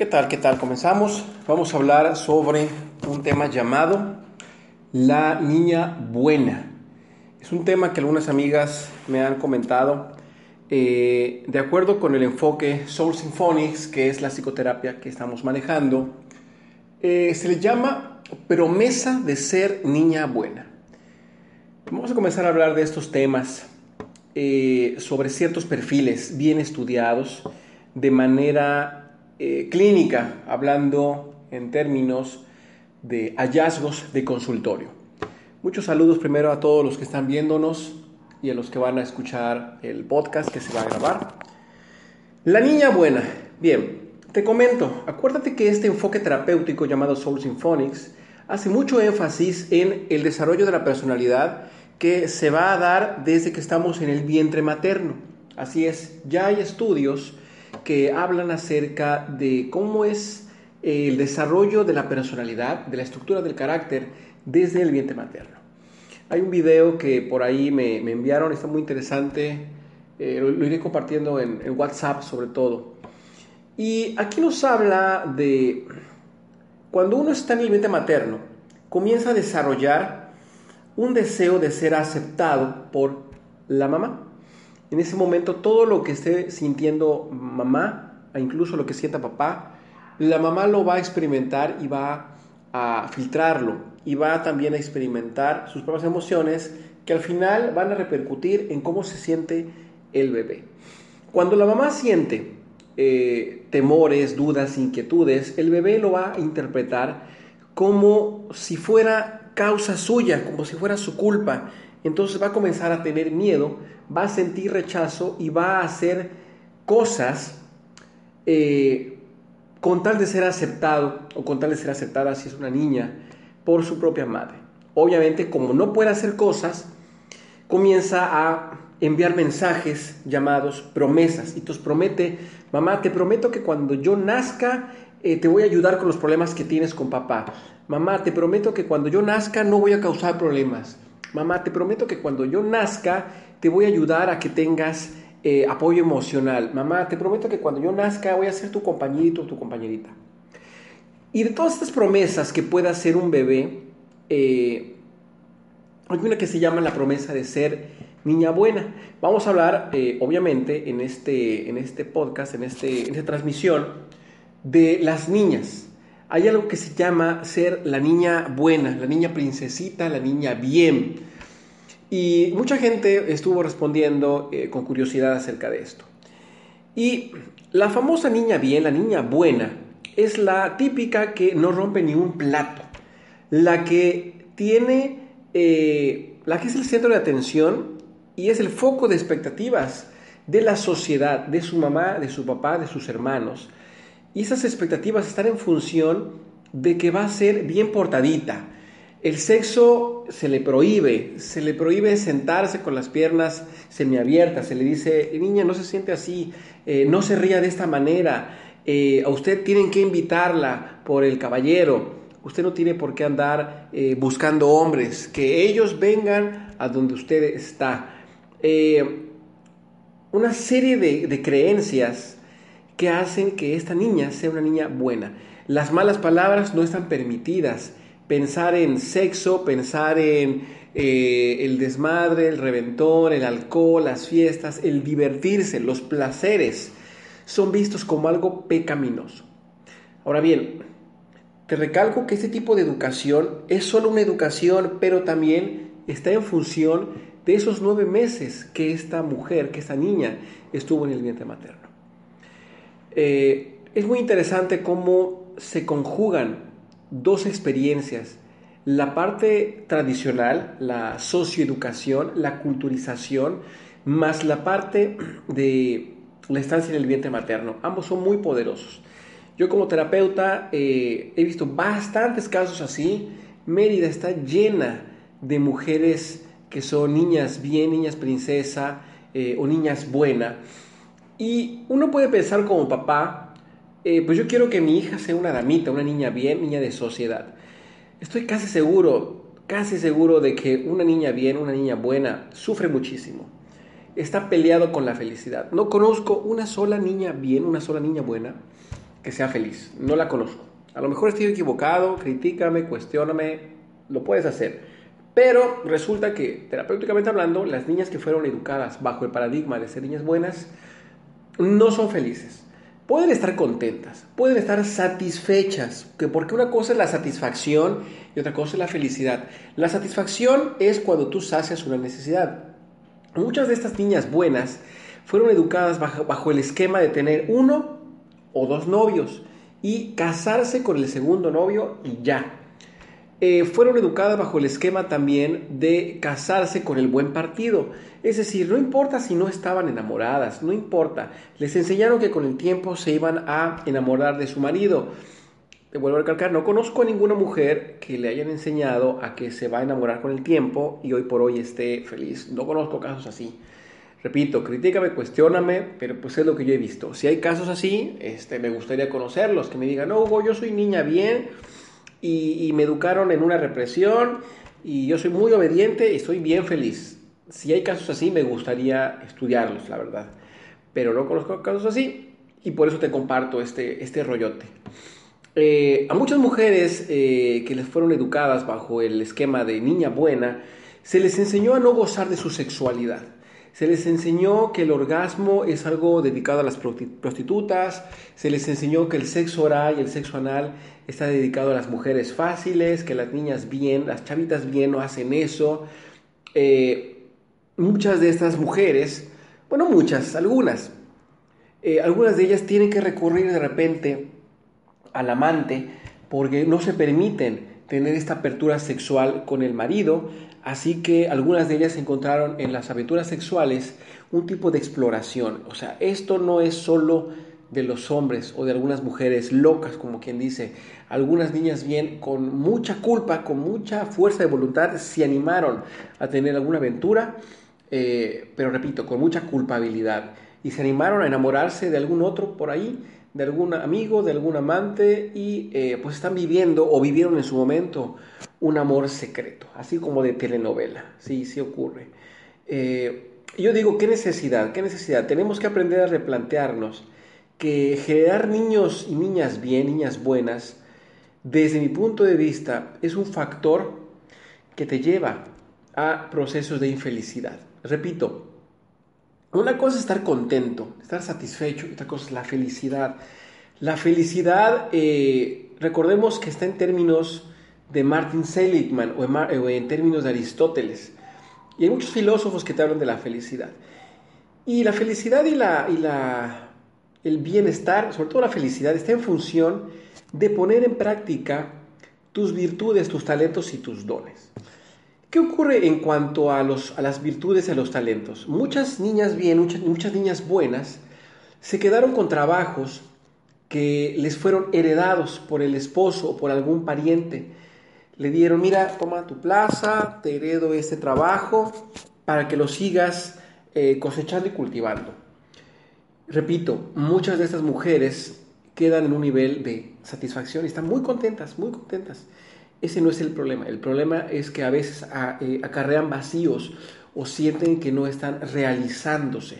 ¿Qué tal? ¿Qué tal? Comenzamos. Vamos a hablar sobre un tema llamado La Niña Buena. Es un tema que algunas amigas me han comentado. Eh, de acuerdo con el enfoque Soul Symphonics, que es la psicoterapia que estamos manejando, eh, se le llama promesa de ser niña buena. Vamos a comenzar a hablar de estos temas eh, sobre ciertos perfiles bien estudiados de manera eh, clínica, hablando en términos de hallazgos de consultorio. Muchos saludos primero a todos los que están viéndonos y a los que van a escuchar el podcast que se va a grabar. La niña buena. Bien, te comento, acuérdate que este enfoque terapéutico llamado Soul Symphonics hace mucho énfasis en el desarrollo de la personalidad que se va a dar desde que estamos en el vientre materno. Así es, ya hay estudios que hablan acerca de cómo es el desarrollo de la personalidad, de la estructura del carácter desde el vientre materno. Hay un video que por ahí me, enviaron, está muy interesante, eh, lo, iré compartiendo en, en WhatsApp sobre todo. Y aquí nos habla de cuando uno está en el vientre materno, comienza a desarrollar un deseo de ser aceptado por la mamá. En ese momento todo lo que esté sintiendo mamá, e incluso lo que sienta papá, la mamá lo va a experimentar y va a filtrarlo y va también a experimentar sus propias emociones que al final van a repercutir en cómo se siente el bebé. Cuando la mamá siente eh, temores, dudas, inquietudes, el bebé lo va a interpretar como si fuera causa suya, como si fuera su culpa entonces va a comenzar a tener miedo, va a sentir rechazo y va a hacer cosas eh, con tal de ser aceptado o con tal de ser aceptada si es una niña por su propia madre. Obviamente, como no puede hacer cosas, comienza a enviar mensajes llamados promesas. Y entonces promete, mamá, te prometo que cuando yo nazca eh, te voy a ayudar con los problemas que tienes con papá. Mamá, te prometo que cuando yo nazca no voy a causar problemas mamá, te prometo que cuando yo nazca te voy a ayudar a que tengas eh, apoyo emocional. Mamá, te prometo que cuando yo nazca voy a ser tu compañerito o tu compañerita. Y de todas estas promesas que pueda hacer un bebé, eh, hay una que se llama la promesa de ser niña buena. Vamos a hablar, eh, obviamente, en este, en este podcast, en, este, en esta transmisión, de las niñas hay algo que se llama ser la niña buena, la niña princesita, la niña bien. Y mucha gente estuvo respondiendo eh, con curiosidad acerca de esto. Y la famosa niña bien, la niña buena, es la típica que no rompe ni un plato, la que tiene, eh, la que es el centro de atención y es el foco de expectativas de la sociedad, de su mamá, de su papá, de sus hermanos. Y esas expectativas están en función de que va a ser bien portadita. El sexo se le prohíbe, se le prohíbe sentarse con las piernas semiabiertas, se le dice, niña, no se siente así, eh, no se ría de esta manera, eh, a usted tienen que invitarla por el caballero, usted no tiene por qué andar eh, buscando hombres, que ellos vengan a donde usted está. una serie de, de creencias que hacen que esta niña sea una niña buena. Las malas palabras no están permitidas. Pensar en sexo, pensar en eh, el desmadre, el reventón, el alcohol, las fiestas, el divertirse, los placeres, son vistos como algo pecaminoso. Ahora bien, te recalco que este tipo de educación es solo una educación, pero también está en función de esos nueve meses que esta mujer, que esta niña estuvo en el vientre materno. Eh, es muy interesante cómo se conjugan dos experiencias. La parte tradicional, la socioeducación, la culturización, más la parte de la estancia en el vientre materno. Ambos son muy poderosos. Yo como terapeuta eh, he visto bastantes casos así. Mérida está llena de mujeres que son niñas bien, niñas princesa eh, o niñas buena. Y uno puede pensar como papá, eh, pues yo quiero que mi hija sea una damita, una niña bien, niña de sociedad. Estoy casi seguro, casi seguro de que una niña bien, una niña buena, sufre muchísimo. Está peleado con la felicidad. No conozco una sola niña bien, una sola niña buena que sea feliz. No la conozco. A lo mejor estoy equivocado, critícame, cuestióname, lo puedes hacer. Pero resulta que, terapéuticamente hablando, las niñas que fueron educadas bajo el paradigma de ser niñas buenas no son felices. Pueden estar contentas, pueden estar satisfechas, que porque una cosa es la satisfacción y otra cosa es la felicidad. La satisfacción es cuando tú sacias una necesidad. Muchas de estas niñas buenas fueron educadas bajo, bajo el esquema de tener uno o dos novios y casarse con el segundo novio y ya. Eh, fueron educadas bajo el esquema también de casarse con el buen partido. Es decir, no importa si no estaban enamoradas, no importa. Les enseñaron que con el tiempo se iban a enamorar de su marido. Te vuelvo a recalcar, no conozco a ninguna mujer que le hayan enseñado a que se va a enamorar con el tiempo y hoy por hoy esté feliz. No conozco casos así. Repito, critícame, cuestióname, pero pues es lo que yo he visto. Si hay casos así, este, me gustaría conocerlos, que me digan, no, Hugo, yo soy niña bien y, me educaron en una represión y yo soy muy obediente y estoy bien feliz. Si hay casos así, me gustaría estudiarlos, la verdad. Pero no conozco casos así y por eso te comparto este, este rollote. Eh, a muchas mujeres eh, que les fueron educadas bajo el esquema de niña buena, se les enseñó a no gozar de su sexualidad. Se les enseñó que el orgasmo es algo dedicado a las prostitutas, se les enseñó que el sexo oral y el sexo anal está dedicado a las mujeres fáciles, que las niñas bien, las chavitas bien no hacen eso. Eh, muchas de estas mujeres, bueno, muchas, algunas, eh, algunas de ellas tienen que recurrir de repente al amante porque no se permiten tener esta apertura sexual con el marido, así que algunas de ellas encontraron en las aventuras sexuales un tipo de exploración. O sea, esto no es solo de los hombres o de algunas mujeres locas, como quien dice. Algunas niñas bien con mucha culpa, con mucha fuerza de voluntad, se animaron a tener alguna aventura, eh, pero repito, con mucha culpabilidad. Y se animaron a enamorarse de algún otro por ahí, de algún amigo, de algún amante, y eh, pues están viviendo o vivieron en su momento un amor secreto, así como de telenovela. Sí, sí ocurre. Eh, yo digo, ¿qué necesidad? ¿Qué necesidad? Tenemos que aprender a replantearnos que generar niños y niñas bien, niñas buenas, desde mi punto de vista, es un factor que te lleva a procesos de infelicidad. Repito, una cosa es estar contento, estar satisfecho, otra cosa es la felicidad. La felicidad, eh, recordemos que está en términos de Martin Seligman o en, términos de Aristóteles. Y hay muchos filósofos que te hablan de la felicidad. Y la felicidad y la, y la el bienestar, sobre todo la felicidad, está en función de poner en práctica tus virtudes, tus talentos y tus dones. ¿Qué ocurre en cuanto a, los, a las virtudes y a los talentos? Muchas niñas bien, muchas, niñas buenas, se quedaron con trabajos que les fueron heredados por el esposo o por algún pariente. Le dieron, mira, toma tu plaza, te heredo este trabajo para que lo sigas eh, cosechando y cultivando. Repito, muchas de estas mujeres quedan en un nivel de satisfacción y están muy contentas, muy contentas. Ese no es el problema. El problema es que a veces ah, eh, acarrean vacíos o sienten que no están realizándose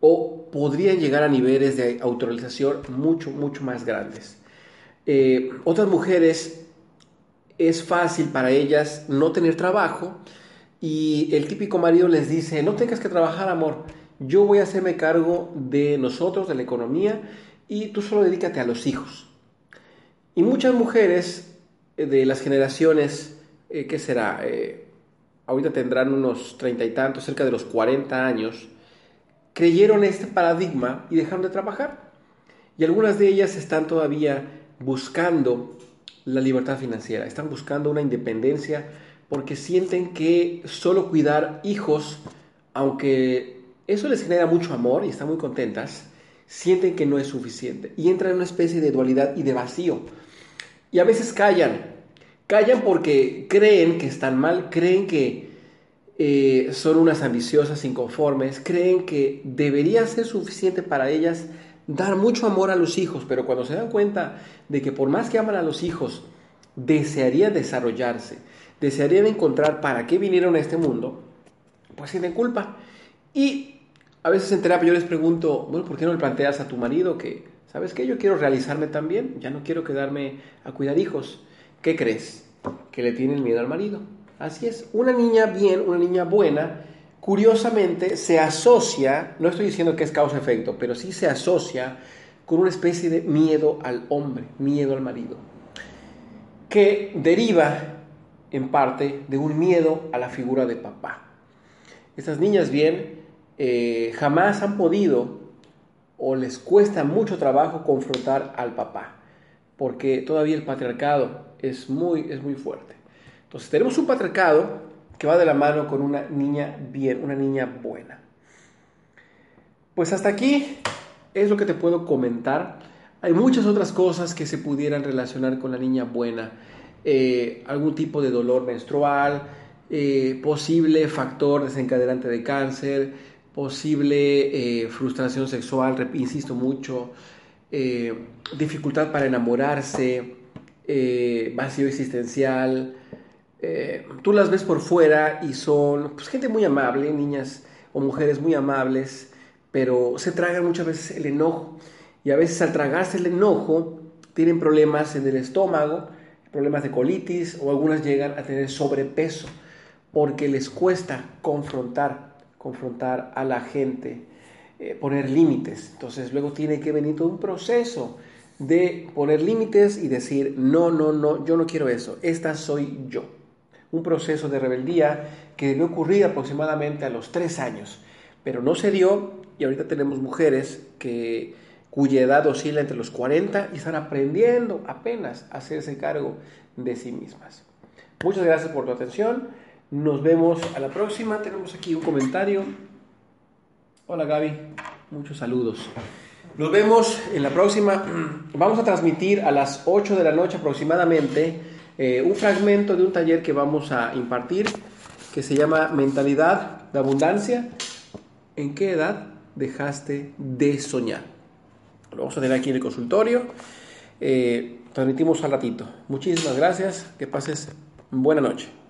o podrían llegar a niveles de autorrealización mucho, mucho más grandes. Eh, otras mujeres es fácil para ellas no tener trabajo y el típico marido les dice, no tengas que trabajar, amor, yo voy a hacerme cargo de nosotros, de la economía, y tú solo dedícate a los hijos. Y muchas mujeres de las generaciones, eh, ¿qué será? Eh, ahorita tendrán unos treinta y tantos, cerca de los 40 años, creyeron este paradigma y dejaron de trabajar. Y algunas de ellas están todavía buscando la libertad financiera, están buscando una independencia porque sienten que solo cuidar hijos, aunque eso les genera mucho amor y están muy contentas, sienten que no es suficiente y entran en una especie de dualidad y de vacío. Y a veces callan, callan porque creen que están mal, creen que eh, son unas ambiciosas, inconformes, creen que debería ser suficiente para ellas dar mucho amor a los hijos, pero cuando se dan cuenta de que por más que aman a los hijos, desearían desarrollarse, desearían encontrar para qué vinieron a este mundo, pues sienten culpa. Y a veces en terapia yo les pregunto, bueno, ¿por qué no le planteas a tu marido que, ¿sabes qué? Yo quiero realizarme también, ya no quiero quedarme a cuidar hijos. ¿Qué crees? Que le tienen miedo al marido. Así es, una niña bien, una niña buena, curiosamente se asocia, no estoy diciendo que es causa-efecto, pero sí se asocia con una especie de miedo al hombre, miedo al marido, que deriva en parte de un miedo a la figura de papá. Estas niñas bien eh, jamás han podido o les cuesta mucho trabajo confrontar al papá, porque todavía el patriarcado es muy, es muy fuerte. Entonces tenemos un patriarcado que va de la mano con una niña bien, una niña buena. Pues hasta aquí es lo que te puedo comentar. Hay muchas otras cosas que se pudieran relacionar con la niña buena. Eh, algún tipo de dolor menstrual, eh, posible factor desencadenante de cáncer, posible eh, frustración sexual, insisto mucho, dificultad para enamorarse, vacío existencial, eh, tú las ves por fuera y son pues, gente muy amable, niñas o mujeres muy amables, pero se tragan muchas veces el enojo. Y a veces al tragarse el enojo tienen problemas en el estómago, problemas de colitis o algunas llegan a tener sobrepeso porque les cuesta confrontar, confrontar a la gente, eh, poner límites. Entonces luego tiene que venir todo un proceso de poner límites y decir, no, no, no, yo no quiero eso, esta soy yo un proceso de rebeldía que debió ocurrir aproximadamente a los tres años, pero no se dio y ahorita tenemos mujeres que, cuya edad oscila entre los 40 y están aprendiendo apenas a hacerse cargo de sí mismas. Muchas gracias por tu atención. Nos vemos a la próxima. Tenemos aquí un comentario. Hola Gaby, muchos saludos. Nos vemos en la próxima. Vamos a transmitir a las 8 de la noche aproximadamente eh, un fragmento de un taller que vamos a impartir que se llama Mentalidad de Abundancia. ¿En qué edad dejaste de soñar? Lo vamos a tener aquí en el consultorio. Eh, transmitimos al ratito. Muchísimas gracias. Que pases buena noche.